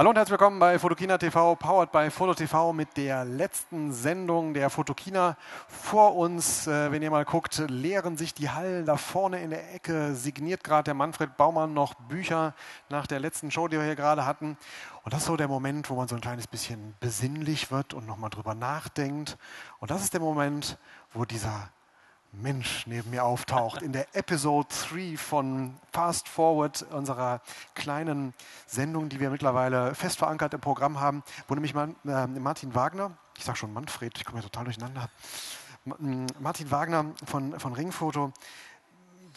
Hallo und herzlich willkommen bei Fotokina TV, powered by Foto TV mit der letzten Sendung der Fotokina. Vor uns, äh, wenn ihr mal guckt, leeren sich die Hallen da vorne in der Ecke. Signiert gerade der Manfred Baumann noch Bücher nach der letzten Show, die wir hier gerade hatten. Und das ist so der Moment, wo man so ein kleines bisschen besinnlich wird und nochmal drüber nachdenkt. Und das ist der Moment, wo dieser Mensch neben mir auftaucht in der Episode 3 von Fast Forward, unserer kleinen Sendung, die wir mittlerweile fest verankert im Programm haben, wo nämlich äh, Martin Wagner, ich sage schon Manfred, ich komme ja total durcheinander, Martin Wagner von, von Ringfoto,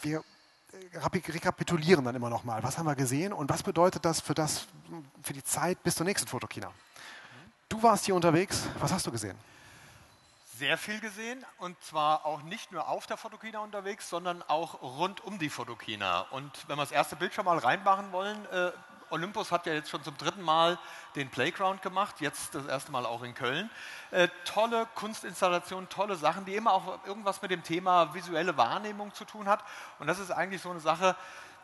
wir rekapitulieren dann immer noch mal, was haben wir gesehen und was bedeutet das für, das für die Zeit bis zur nächsten Fotokina. Du warst hier unterwegs, was hast du gesehen? Sehr viel gesehen und zwar auch nicht nur auf der Fotokina unterwegs, sondern auch rund um die Fotokina. Und wenn wir das erste Bild schon mal reinmachen wollen, äh, Olympus hat ja jetzt schon zum dritten Mal den Playground gemacht, jetzt das erste Mal auch in Köln. Äh, tolle Kunstinstallationen, tolle Sachen, die immer auch irgendwas mit dem Thema visuelle Wahrnehmung zu tun hat. Und das ist eigentlich so eine Sache,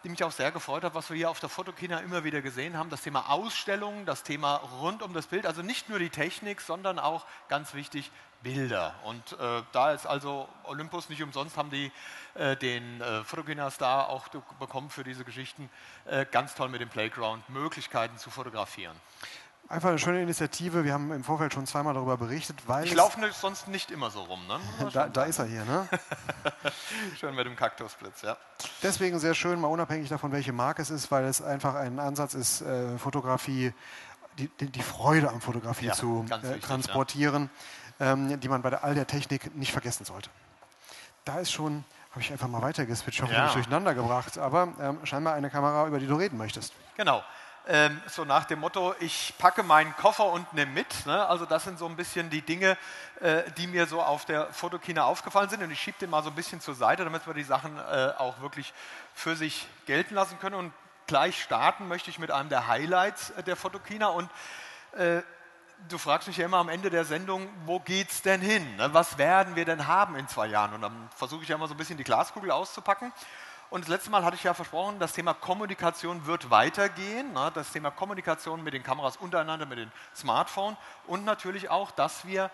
die mich auch sehr gefreut hat, was wir hier auf der Fotokina immer wieder gesehen haben, das Thema Ausstellungen, das Thema rund um das Bild, also nicht nur die Technik, sondern auch ganz wichtig Bilder. Und äh, da ist also Olympus nicht umsonst, haben die äh, den äh, Fotokina-Star auch bekommen für diese Geschichten. Äh, ganz toll mit dem Playground, Möglichkeiten zu fotografieren. Einfach eine schöne Initiative. Wir haben im Vorfeld schon zweimal darüber berichtet. Weil ich laufe sonst nicht immer so rum. Ne? Da, da, ist er hier, ne? schön mit dem Kaktusblitz, ja. Deswegen sehr schön, mal unabhängig davon, welche Marke es ist, weil es einfach ein Ansatz ist, äh, Fotografie, die, die, Freude am Fotografie ja, zu äh, wichtig, transportieren. Ja ähm, die man bei all der Technik nicht vergessen sollte. Da ist schon, habe ich einfach mal weitergeswitcht, hoffe ja. nicht durcheinander gebracht, aber ähm, scheinbar eine Kamera, über die du reden möchtest. Genau. Ähm, so nach dem Motto, ich packe meinen Koffer und nehme mit. Ne? Also das sind so ein bisschen die Dinge, äh, die mir so auf der Fotokina aufgefallen sind und ich schiebe den mal so ein bisschen zur Seite, damit wir die Sachen äh, auch wirklich für sich gelten lassen können. Und gleich starten möchte ich mit einem der Highlights äh, der Fotokina und äh, du fragst mich ja immer am Ende der Sendung, wo geht's denn hin? Ne? Was werden wir denn haben in zwei Jahren? Und dann versuche ich ja immer so ein bisschen die Glaskugel auszupacken. Und das letzte Mal hatte ich ja versprochen, das Thema Kommunikation wird weitergehen. Ne? Das Thema Kommunikation mit den Kameras untereinander, mit den Smartphones und natürlich auch, dass wir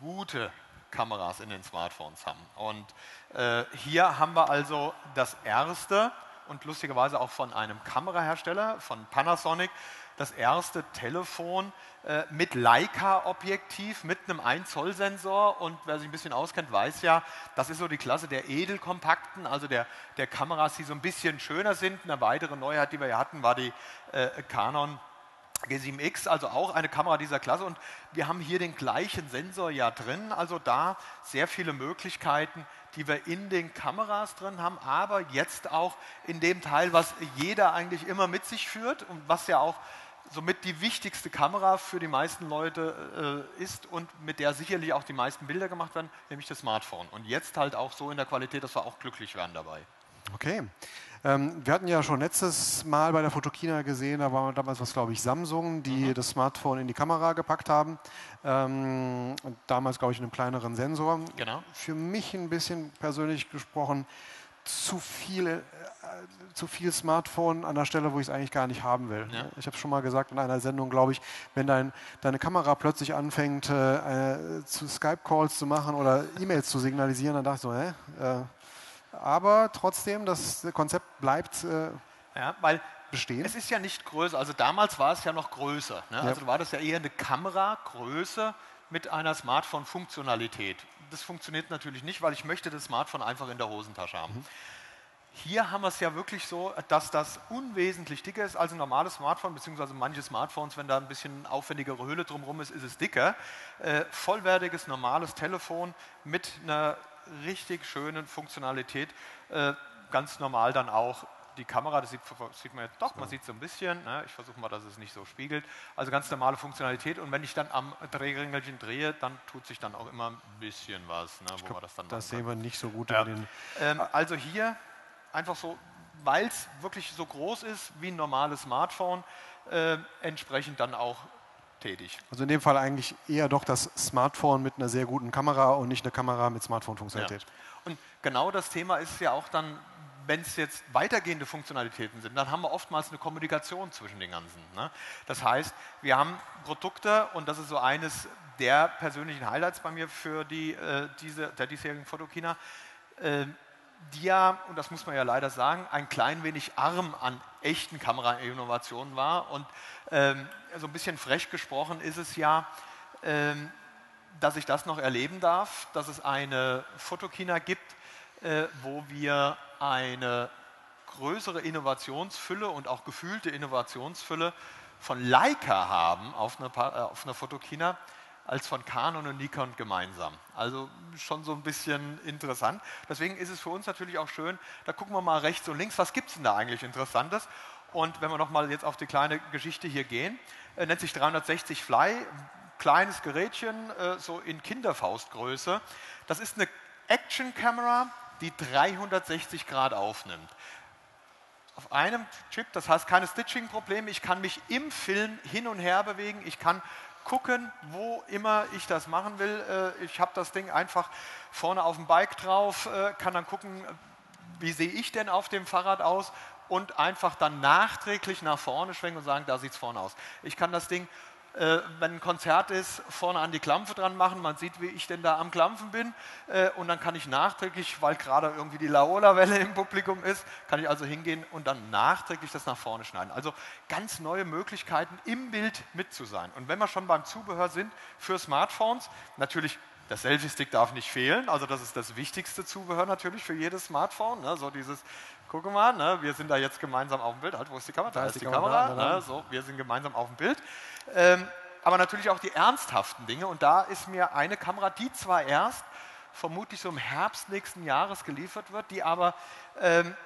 gute Kameras in den Smartphones haben. Und äh, hier haben wir also das erste und lustigerweise auch von einem Kamerahersteller, von Panasonic, das erste Telefon äh, mit Leica-Objektiv, mit einem 1-Zoll-Sensor. Und wer sich ein bisschen auskennt, weiß ja, das ist so die Klasse der edelkompakten, also der, der Kameras, die so ein bisschen schöner sind. Eine weitere Neuheit, die wir ja hatten, war die äh, Canon G7X, also auch eine Kamera dieser Klasse. Und wir haben hier den gleichen Sensor ja drin, also da sehr viele Möglichkeiten, die wir in den Kameras drin haben, aber jetzt auch in dem Teil, was jeder eigentlich immer mit sich führt und was ja auch somit die wichtigste Kamera für die meisten Leute äh, ist und mit der sicherlich auch die meisten Bilder gemacht werden, nämlich das Smartphone. Und jetzt halt auch so in der Qualität, dass wir auch glücklich werden dabei. Okay. Ähm, wir hatten ja schon letztes Mal bei der Fotokina gesehen, da war damals was, glaube ich, Samsung, die mhm. das Smartphone in die Kamera gepackt haben. Ähm, damals, glaube ich, in einem kleineren Sensor. Genau. Für mich ein bisschen persönlich gesprochen zu viel, zu viel Smartphone an der Stelle, wo ich es eigentlich gar nicht haben will. Ja. Ich habe es schon mal gesagt in einer Sendung, glaube ich, wenn dein, deine Kamera plötzlich anfängt, äh, zu Skype-Calls zu machen oder E-Mails zu signalisieren, dann dachte ich so, hä? Äh, aber trotzdem, das Konzept bleibt äh, ja, weil bestehen. Es ist ja nicht größer, also damals war es ja noch größer. Ne? Ja. Also war das ja eher eine Kameragröße mit einer Smartphone-Funktionalität. Das funktioniert natürlich nicht, weil ich möchte das Smartphone einfach in der Hosentasche haben. Mhm. Hier haben wir es ja wirklich so, dass das unwesentlich dicker ist als ein normales Smartphone, beziehungsweise manche Smartphones, wenn da ein bisschen aufwendigere Höhle drumherum ist, ist es dicker. Äh, vollwertiges, normales Telefon mit einer richtig schönen Funktionalität. Äh, ganz normal dann auch die Kamera, das sieht, sieht man jetzt doch, man sieht so ein bisschen. Ne? Ich versuche mal, dass es nicht so spiegelt. Also ganz normale Funktionalität. Und wenn ich dann am Drehringelchen drehe, dann tut sich dann auch immer ein bisschen was, ne? wo glaub, man das dann Das sehen wir nicht so gut. Ja. Ähm, also hier einfach so, weil es wirklich so groß ist wie ein normales Smartphone, äh, entsprechend dann auch tätig. Also in dem Fall eigentlich eher doch das Smartphone mit einer sehr guten Kamera und nicht eine Kamera mit Smartphone-Funktionalität. Ja. Und genau das Thema ist ja auch dann wenn es jetzt weitergehende Funktionalitäten sind, dann haben wir oftmals eine Kommunikation zwischen den ganzen. Ne? Das heißt, wir haben Produkte und das ist so eines der persönlichen Highlights bei mir für die, äh, diese, der diesjährigen Fotokina, äh, die ja, und das muss man ja leider sagen, ein klein wenig arm an echten Kamerainnovationen war. Und ähm, so ein bisschen frech gesprochen ist es ja, ähm, dass ich das noch erleben darf, dass es eine Fotokina gibt, äh, wo wir eine größere Innovationsfülle und auch gefühlte Innovationsfülle von Leica haben auf einer, äh, auf einer Fotokina als von Canon und Nikon gemeinsam. Also schon so ein bisschen interessant. Deswegen ist es für uns natürlich auch schön, da gucken wir mal rechts und links, was gibt es denn da eigentlich Interessantes? Und wenn wir nochmal jetzt auf die kleine Geschichte hier gehen, äh, nennt sich 360 Fly, kleines Gerätchen, äh, so in Kinderfaustgröße. Das ist eine Action-Kamera, die 360 Grad aufnimmt. Auf einem Chip, das heißt keine Stitching-Probleme. Ich kann mich im Film hin und her bewegen. Ich kann gucken, wo immer ich das machen will. Äh, ich habe das Ding einfach vorne auf dem Bike drauf, äh, kann dann gucken, wie sehe ich denn auf dem Fahrrad aus und einfach dann nachträglich nach vorne schwenken und sagen, da sieht es vorne aus. Ich kann das Ding äh, wenn ein Konzert ist, vorne an die Klampfe dran machen. Man sieht, wie ich denn da am Klampfen bin. Äh, und dann kann ich nachträglich, weil gerade irgendwie die Laola-Welle im Publikum ist, kann ich also hingehen und dann nachträglich das nach vorne schneiden. Also ganz neue Möglichkeiten, im Bild mit zu sein. Und wenn wir schon beim Zubehör sind für Smartphones, natürlich der Selfie-Stick darf nicht fehlen, also das ist das wichtigste Zubehör natürlich für jedes Smartphone. Ne? So dieses, guck mal, ne? wir sind da jetzt gemeinsam auf dem Bild. Halt, wo ist die Kamera? Da, da ist die, die Kamera. Kamera ne? so, wir sind gemeinsam auf dem Bild. Ähm, aber natürlich auch die ernsthaften Dinge. Und da ist mir eine Kamera, die zwar erst vermutlich so im Herbst nächsten Jahres geliefert wird, die aber ähm,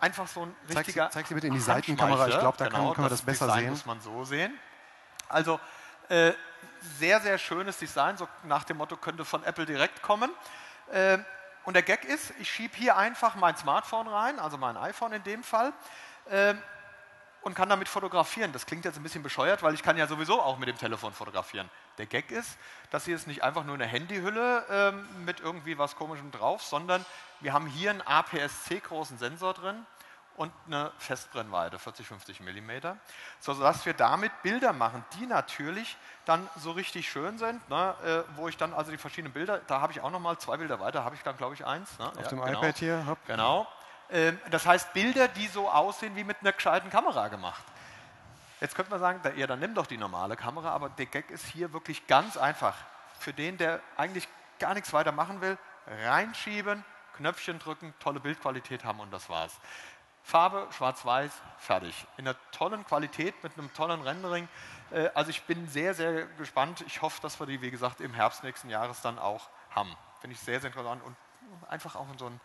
einfach so ein richtiger. Zeig, zeig sie bitte in die Seitenkamera, ich glaube, da genau, kann, können wir das, das besser Design sehen. muss man so sehen. Also äh, sehr, sehr schönes Design, so nach dem Motto könnte von Apple direkt kommen. Äh, und der Gag ist, ich schiebe hier einfach mein Smartphone rein, also mein iPhone in dem Fall. Äh, und kann damit fotografieren. Das klingt jetzt ein bisschen bescheuert, weil ich kann ja sowieso auch mit dem Telefon fotografieren. Der Gag ist, dass hier ist nicht einfach nur eine Handyhülle ähm, mit irgendwie was Komischem drauf, sondern wir haben hier einen APS-C großen Sensor drin und eine Festbrennweite, 40, 50 mm, sodass wir damit Bilder machen, die natürlich dann so richtig schön sind, ne, äh, wo ich dann also die verschiedenen Bilder, da habe ich auch nochmal zwei Bilder weiter, habe ich dann glaube ich eins. Ne? Auf ja, dem genau, iPad hier. Hopp. Genau, ähm, das heißt, Bilder, die so aussehen wie mit einer gescheiten Kamera gemacht. Jetzt könnte man sagen, ja, dann nimm doch die normale Kamera, aber der Gag ist hier wirklich ganz einfach. Für den, der eigentlich gar nichts weiter machen will, reinschieben, Knöpfchen drücken, tolle Bildqualität haben und das war's. Farbe, schwarz-weiß, fertig. In einer tollen Qualität, mit einem tollen Rendering. Äh, also ich bin sehr, sehr gespannt. Ich hoffe, dass wir die, wie gesagt, im Herbst nächsten Jahres dann auch haben. Finde ich sehr, sehr interessant und einfach auch in so ein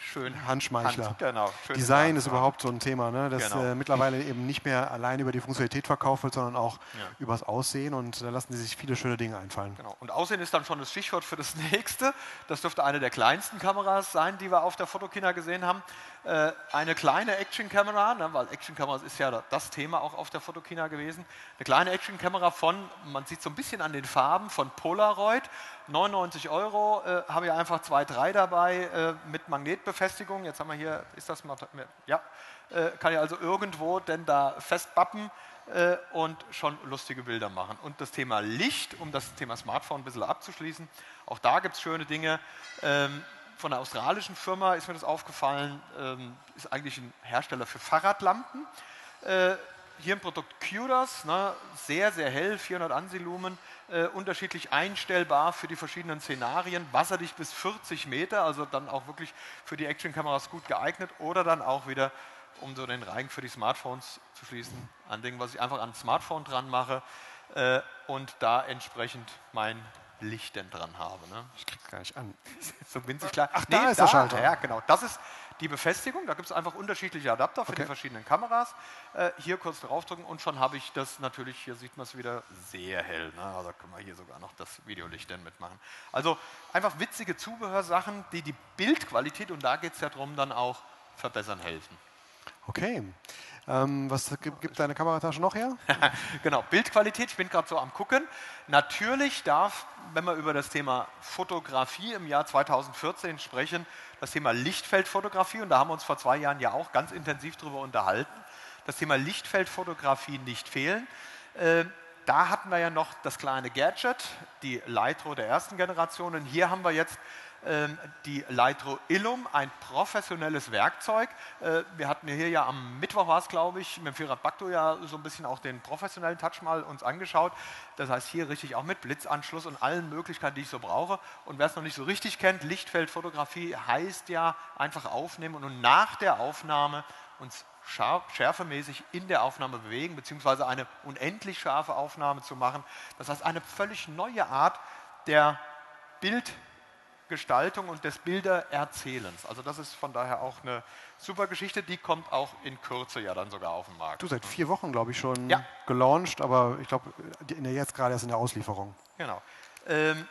Schön. Handschmeichler. Hand, genau. Design ist überhaupt so ein Thema, ne? das genau. äh, mittlerweile eben nicht mehr allein über die Funktionalität verkauft wird, sondern auch ja. über das Aussehen und da lassen sie sich viele schöne Dinge einfallen. Genau. Und Aussehen ist dann schon das Stichwort für das nächste. Das dürfte eine der kleinsten Kameras sein, die wir auf der Fotokina gesehen haben. Äh, eine kleine Actionkamera, ne, weil Actionkameras ist ja das Thema auch auf der Fotokina gewesen. Eine kleine Actionkamera von, man sieht so ein bisschen an den Farben, von Polaroid. 99 Euro, äh, habe ich einfach zwei, drei dabei äh, mit Magnetbefestigung. Jetzt haben wir hier, ist das mal, ja, äh, kann ich also irgendwo denn da festbappen äh, und schon lustige Bilder machen. Und das Thema Licht, um das Thema Smartphone ein bisschen abzuschließen, auch da gibt es schöne Dinge. Ähm, von einer australischen Firma ist mir das aufgefallen, ähm, ist eigentlich ein Hersteller für Fahrradlampen. Hier ein Produkt Curas, ne, sehr, sehr hell, 400 Ansilumen, äh, unterschiedlich einstellbar für die verschiedenen Szenarien, wasserdicht bis 40 Meter, also dann auch wirklich für die Actionkameras gut geeignet oder dann auch wieder, um so den Reigen für die Smartphones zu schließen, an Dingen, was ich einfach an Smartphone dran mache äh, und da entsprechend mein Licht denn dran habe. Ne? Ich krieg's gar nicht an. so winzig klar. Ach, nee, da ist der Schalter. Ja, genau. Das ist die Befestigung. Da gibt es einfach unterschiedliche Adapter für okay. die verschiedenen Kameras. Äh, hier kurz draufdrücken und schon habe ich das natürlich, hier sieht man es wieder, sehr hell. Ne? Also können wir hier sogar noch das Videolicht dann mitmachen. Also einfach witzige Zubehörsachen, die die Bildqualität, und da geht es ja darum, dann auch verbessern helfen. Okay. Ähm, was gibt, gibt, deine Kameratasche noch her? genau, Bildqualität, ich bin gerade so am gucken. Natürlich darf, wenn wir über das Thema Fotografie im Jahr 2014 sprechen, das Thema Lichtfeldfotografie, und da haben wir uns vor zwei Jahren ja auch ganz intensiv darüber unterhalten, das Thema Lichtfeldfotografie nicht fehlen. Äh, da hatten wir ja noch das kleine Gadget, die Lytro der ersten Generation. Und hier haben wir jetzt die Lytro Illum, ein professionelles Werkzeug. Äh, wir hatten hier ja am Mittwoch war es, glaube ich, mit dem Firat Bakto ja so ein bisschen auch den professionellen Touch mal uns angeschaut. Das heißt hier richtig auch mit Blitzanschluss und allen Möglichkeiten, die ich so brauche. Und wer es noch nicht so richtig kennt, Lichtfeldfotografie heißt ja einfach aufnehmen und nach der Aufnahme uns schärfemäßig in der Aufnahme bewegen, beziehungsweise eine unendlich scharfe Aufnahme zu machen. Das heißt, eine völlig neue Art der Bildgestaltung und des Bildererzählens. Also das ist von daher auch eine super Geschichte, die kommt auch in Kürze ja dann sogar auf den Markt. Du seit vier Wochen, glaube ich, schon ja. gelauncht, aber ich glaube, jetzt gerade erst in der Auslieferung. Genau. Ähm,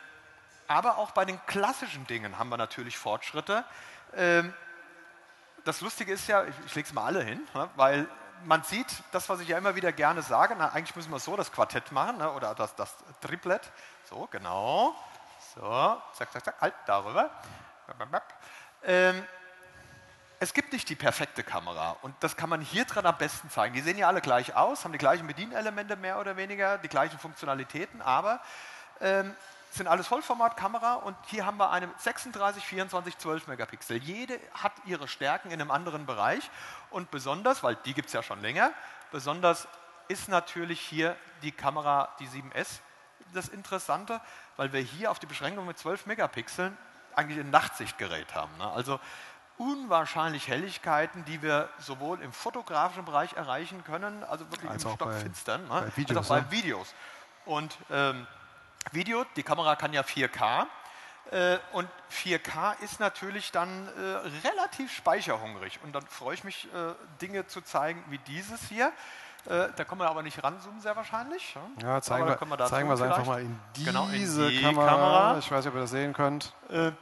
aber auch bei den klassischen Dingen haben wir natürlich Fortschritte. Ähm, das Lustige ist ja, ich, ich lege es mal alle hin, ne, weil man sieht, das, was ich ja immer wieder gerne sage, na, eigentlich müssen wir so das Quartett machen ne, oder das, das Triplet. So, genau. So, zack, zack, zack, halt, darüber. Ähm, es gibt nicht die perfekte Kamera und das kann man hier dran am besten zeigen. Die sehen ja alle gleich aus, haben die gleichen Bedienelemente mehr oder weniger, die gleichen Funktionalitäten, aber ähm, sind alles Vollformatkamera und hier haben wir eine 36, 24, 12 Megapixel. Jede hat ihre Stärken in einem anderen Bereich und besonders, weil die gibt es ja schon länger, besonders ist natürlich hier die Kamera, die 7S, das Interessante, weil wir hier auf die Beschränkung mit 12 Megapixeln eigentlich ein Nachtsichtgerät haben. Ne? Also unwahrscheinlich Helligkeiten, die wir sowohl im fotografischen Bereich erreichen können, also wirklich als im Stockfinstern, ne? bei Videos, als auch bei ne? Videos. Und ähm, Video, die Kamera kann ja 4K. Äh, und 4K ist natürlich dann äh, relativ speicherhungrig. Und dann freue ich mich, äh, Dinge zu zeigen wie dieses hier. Äh, da kommen wir aber nicht ranzoomen, sehr wahrscheinlich. Ja, zeigen wir, wir zeigen wir es einfach mal in diese genau, in die Kamera. Kamera. Ich weiß nicht, ob ihr das sehen könnt. Äh,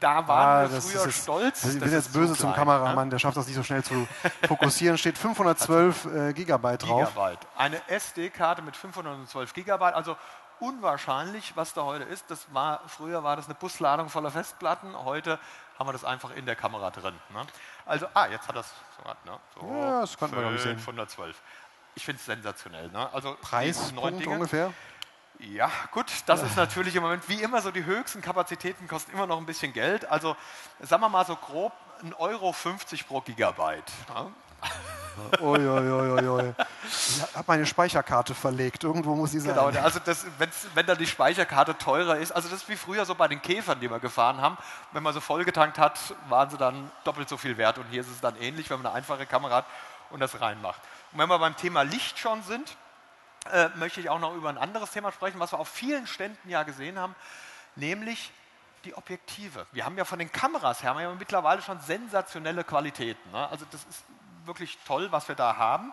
da waren ah, wir früher jetzt, stolz. Ich bin jetzt böse zum Kameramann, ne? der schafft das nicht so schnell zu fokussieren. Steht 512 äh, Gigabyte drauf. Gigabyte. Eine SD-Karte mit 512 Gigabyte, also unwahrscheinlich, was da heute ist. Das war, früher war das eine Busladung voller Festplatten, heute haben wir das einfach in der Kamera drin. Ne? Also, ah, jetzt hat das so, ne? so ja, das konnten wir sehen. 512. Ich finde es sensationell. Ne? Also Preis ungefähr? Ja, gut, das ist natürlich im Moment wie immer so, die höchsten Kapazitäten kosten immer noch ein bisschen Geld. Also sagen wir mal so grob 1,50 Euro pro Gigabyte. Ne? Ui, ui, ui, ui. Ich habe meine Speicherkarte verlegt. Irgendwo muss sie sein. Genau, also das, wenn dann die Speicherkarte teurer ist, also das ist wie früher so bei den Käfern, die wir gefahren haben. Wenn man so vollgetankt hat, waren sie dann doppelt so viel wert. Und hier ist es dann ähnlich, wenn man eine einfache Kamera hat und das reinmacht. Und wenn wir beim Thema Licht schon sind, äh, möchte ich auch noch über ein anderes Thema sprechen, was wir auf vielen Ständen ja gesehen haben, nämlich die Objektive. Wir haben ja von den Kameras her ja mittlerweile schon sensationelle Qualitäten. Ne? Also das ist wirklich toll, was wir da haben.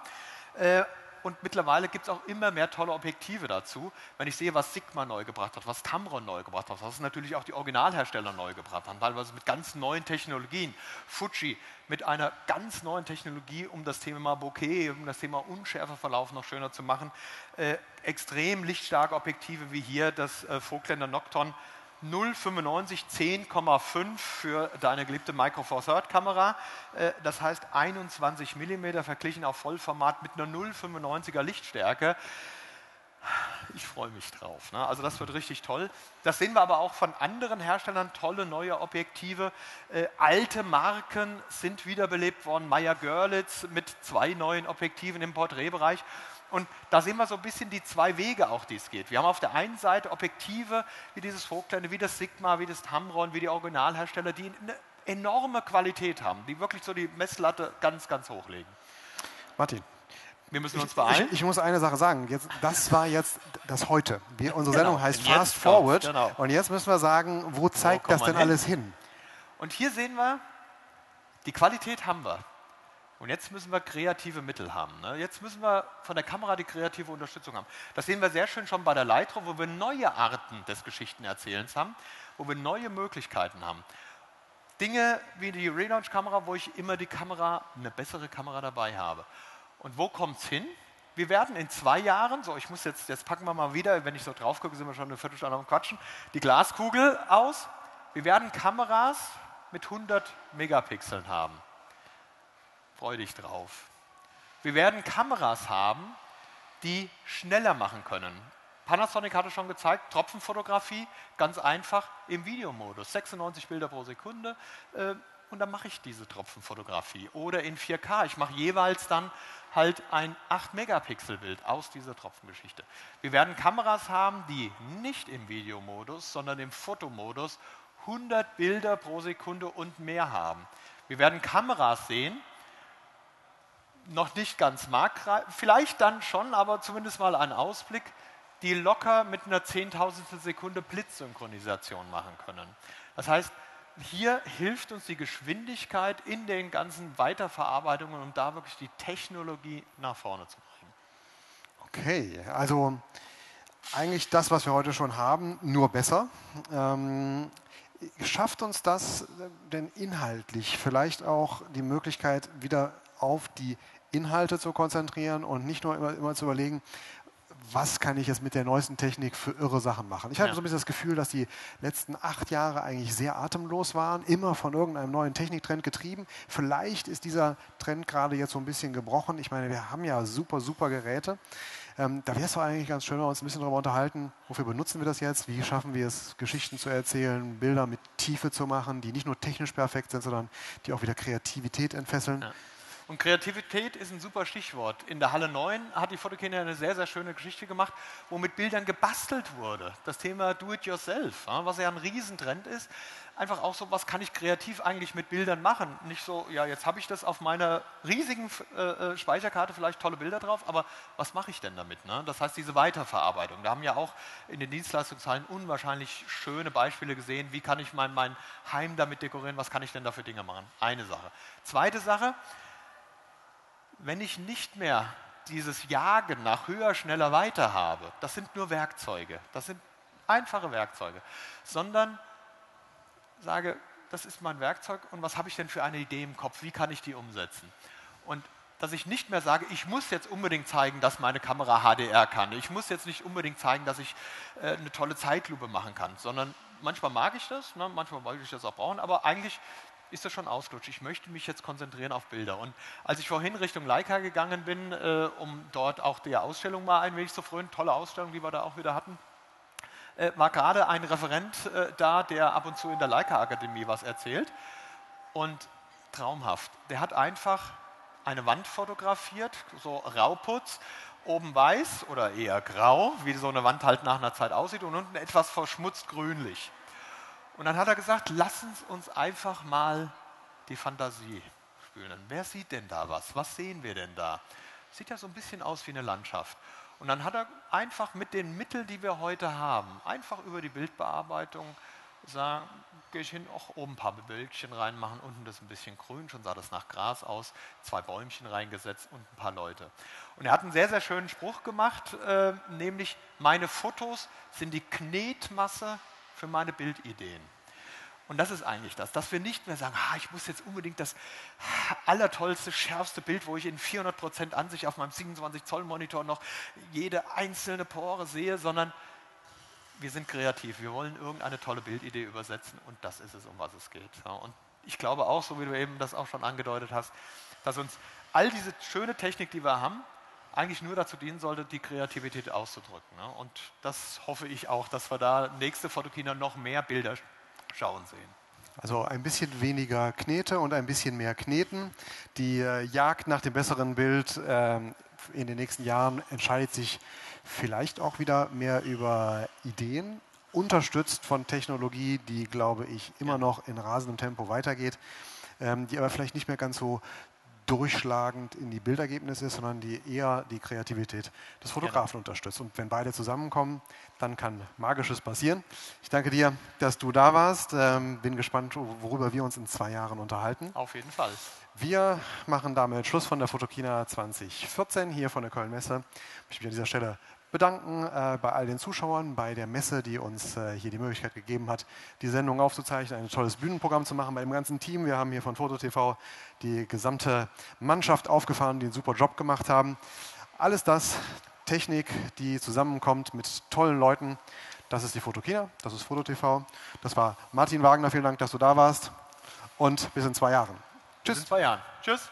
Äh, und mittlerweile gibt es auch immer mehr tolle Objektive dazu. Wenn ich sehe, was Sigma neu gebracht hat, was Tamron neu gebracht hat, was natürlich auch die Originalhersteller neu gebracht haben, teilweise mit ganz neuen Technologien. Fuji mit einer ganz neuen Technologie, um das Thema Bokeh, um das Thema Unschärfeverlauf noch schöner zu machen. Äh, extrem lichtstarke Objektive wie hier das äh, Vogtländer Nocton 0,95, 10,5 für deine geliebte Micro Four Third Kamera. Äh, das heißt 21 mm verglichen auf Vollformat mit einer 0,95er Lichtstärke. Ich freue mich drauf. Ne? Also das wird richtig toll. Das sehen wir aber auch von anderen Herstellern, tolle neue Objektive. Äh, alte Marken sind wiederbelebt worden. Meyer Görlitz mit zwei neuen Objektiven im Porträtbereich. Und da sehen wir so ein bisschen die zwei Wege auch, die es geht. Wir haben auf der einen Seite Objektive wie dieses Vogtländer, wie das Sigma, wie das Tamron, wie die Originalhersteller, die eine enorme Qualität haben, die wirklich so die Messlatte ganz, ganz hochlegen. Martin. Wir müssen uns beeilen. Ich, ich, muss eine Sache sagen. Jetzt, das war jetzt das heute. Wir, unsere genau. Sendung heißt Fast Forward. Genau. Und jetzt müssen wir sagen, wo zeigt wo das denn hin? alles hin? Und hier sehen wir, die Qualität haben wir. Und jetzt müssen wir kreative Mittel haben. Ne? Jetzt müssen wir von der Kamera die kreative Unterstützung haben. Das sehen wir sehr schön schon bei der Lightroom, wo wir neue Arten des Geschichtenerzählens haben, wo wir neue Möglichkeiten haben. Dinge wie die Relaunch-Kamera, wo ich immer die Kamera, eine bessere Kamera dabei habe. Und wo kommt es hin? Wir werden in zwei Jahren, so ich muss jetzt, jetzt packen wir mal wieder, wenn ich so drauf gucke, sind wir schon eine Viertelstunde am Quatschen, die Glaskugel aus. Wir werden Kameras mit 100 Megapixeln haben. Freu dich drauf. Wir werden Kameras haben, die schneller machen können. Panasonic hatte schon gezeigt, Tropfenfotografie, ganz einfach im Videomodus, 96 Bilder pro Sekunde. Äh, und dann mache ich diese Tropfenfotografie. Oder in 4K, ich mache jeweils dann halt ein 8-Megapixel-Bild aus dieser Tropfengeschichte. Wir werden Kameras haben, die nicht im Videomodus, sondern im Fotomodus 100 Bilder pro Sekunde und mehr haben. Wir werden Kameras sehen, noch nicht ganz marktreif, vielleicht dann schon, aber zumindest mal ein Ausblick, die locker mit einer Zehntausendstel Sekunde Blitzsynchronisation machen können. Das heißt, hier hilft uns die Geschwindigkeit in den ganzen Weiterverarbeitungen, um da wirklich die Technologie nach vorne zu bringen. Okay, also eigentlich das, was wir heute schon haben, nur besser. Ähm, schafft uns das denn inhaltlich vielleicht auch die Möglichkeit, wieder auf die Inhalte zu konzentrieren und nicht nur immer, immer zu überlegen, was kann ich jetzt mit der neuesten Technik für irre Sachen machen. Ich ja. hatte so ein bisschen das Gefühl, dass die letzten acht Jahre eigentlich sehr atemlos waren, immer von irgendeinem neuen Techniktrend getrieben. Vielleicht ist dieser Trend gerade jetzt so ein bisschen gebrochen. Ich meine, wir haben ja super, super Geräte. Ähm, da wäre es doch eigentlich ganz schön, wenn wir uns ein bisschen darüber unterhalten, wofür benutzen wir das jetzt, wie schaffen wir es, Geschichten zu erzählen, Bilder mit Tiefe zu machen, die nicht nur technisch perfekt sind, sondern die auch wieder Kreativität entfesseln. Ja. Und Kreativität ist ein super Stichwort. In der Halle 9 hat die Fotokina eine sehr, sehr schöne Geschichte gemacht, wo mit Bildern gebastelt wurde. Das Thema Do-it-yourself, was ja ein Riesentrend ist. Einfach auch so, was kann ich kreativ eigentlich mit Bildern machen? Nicht so, ja, jetzt habe ich das auf meiner riesigen äh, äh, Speicherkarte, vielleicht tolle Bilder drauf, aber was mache ich denn damit? Ne? Das heißt, diese Weiterverarbeitung. Da haben ja auch in den Dienstleistungshallen unwahrscheinlich schöne Beispiele gesehen, wie kann ich mein, mein Heim damit dekorieren, was kann ich denn da für Dinge machen? Eine Sache. Zweite Sache, wenn ich nicht mehr dieses Jagen nach höher, schneller, weiter habe, das sind nur Werkzeuge, das sind einfache Werkzeuge, sondern sage, das ist mein Werkzeug und was habe ich denn für eine Idee im Kopf, wie kann ich die umsetzen? Und dass ich nicht mehr sage, ich muss jetzt unbedingt zeigen, dass meine Kamera HDR kann. Ich muss jetzt nicht unbedingt zeigen, dass ich äh, eine tolle Zeitlupe machen kann, sondern manchmal mag ich das, ne, manchmal wollte ich das auch brauchen, aber eigentlich ist das schon ausgelutscht. Ich möchte mich jetzt konzentrieren auf Bilder. Und als ich vorhin Richtung Leica gegangen bin, äh, um dort auch der Ausstellung mal ein wenig zu frönen, tolle Ausstellung, die wir da auch wieder hatten, äh, war gerade ein Referent äh, da, der ab und zu in der Leica-Akademie was erzählt. Und traumhaft. Der hat einfach eine Wand fotografiert, so Rauputz, oben weiß oder eher grau, wie so eine Wand halt nach einer Zeit aussieht, und unten etwas verschmutzt grünlich. Und dann hat er gesagt, lass uns einfach mal die Fantasie spülen. Wer sieht denn da was? Was sehen wir denn da? Sieht ja so ein bisschen aus wie eine Landschaft. Und dann hat er einfach mit den Mitteln, die wir heute haben, einfach über die Bildbearbeitung sagen, gehe ich hin, auch oben ein paar Bildchen reinmachen, unten das ein bisschen grün, schon sah das nach Gras aus, zwei Bäumchen reingesetzt und ein paar Leute. Und er hat einen sehr, sehr schönen Spruch gemacht, äh, nämlich, meine Fotos sind die Knetmasse für meine Bildideen. Und das ist eigentlich das, dass wir nicht mehr sagen, ah, ich muss jetzt unbedingt das allertollste, schärfste Bild, wo ich in 400% Ansicht auf meinem 27 Zoll Monitor noch jede einzelne Pore sehe, sondern wir sind kreativ. Wir wollen irgendeine tolle Bildidee übersetzen und das ist es, um was es geht. und ich glaube auch, so wie du eben das auch schon angedeutet hast, dass uns all diese schöne Technik, die wir haben, eigentlich nur dazu dienen sollte, die Kreativität auszudrücken. Ne? Und das hoffe ich auch, dass wir da nächste Fotokina noch mehr Bilder schauen sehen. Also ein bisschen weniger Knete und ein bisschen mehr Kneten. Die äh, Jagd nach dem besseren Bild äh, in den nächsten Jahren entscheidet sich vielleicht auch wieder mehr über Ideen, unterstützt von Technologie, die, glaube ich, immer noch in rasendem Tempo weitergeht, ähm, die aber vielleicht nicht mehr ganz so durchschlagend in die Bildergebnisse ist, sondern die eher die Kreativität des Fotografen genau. unterstützt. Und wenn beide zusammenkommen, dann kann Magisches passieren. Ich danke dir, dass du da warst. Ähm, bin gespannt, worüber wir uns in zwei Jahren unterhalten. Auf jeden Fall. Wir machen damit Schluss von der Fotokina 2014 hier von der Köln Messe. Ich möchte mich an dieser Stelle bedanken äh, bei all den Zuschauern, bei der Messe, die uns äh, hier die Möglichkeit gegeben hat, die Sendung aufzuzeichnen, ein tolles Bühnenprogramm zu machen bei dem ganzen Team. Wir haben hier von FotoTV die gesamte Mannschaft aufgefahren, die einen super Job gemacht haben. Alles das, Technik, die zusammenkommt mit tollen Leuten. Das ist die Fotokina, das ist FotoTV. Das war Martin Wagner, vielen Dank, dass du da warst. Und bis in zwei Jahren. Tschüss. Bis in zwei Jahren. Tschüss.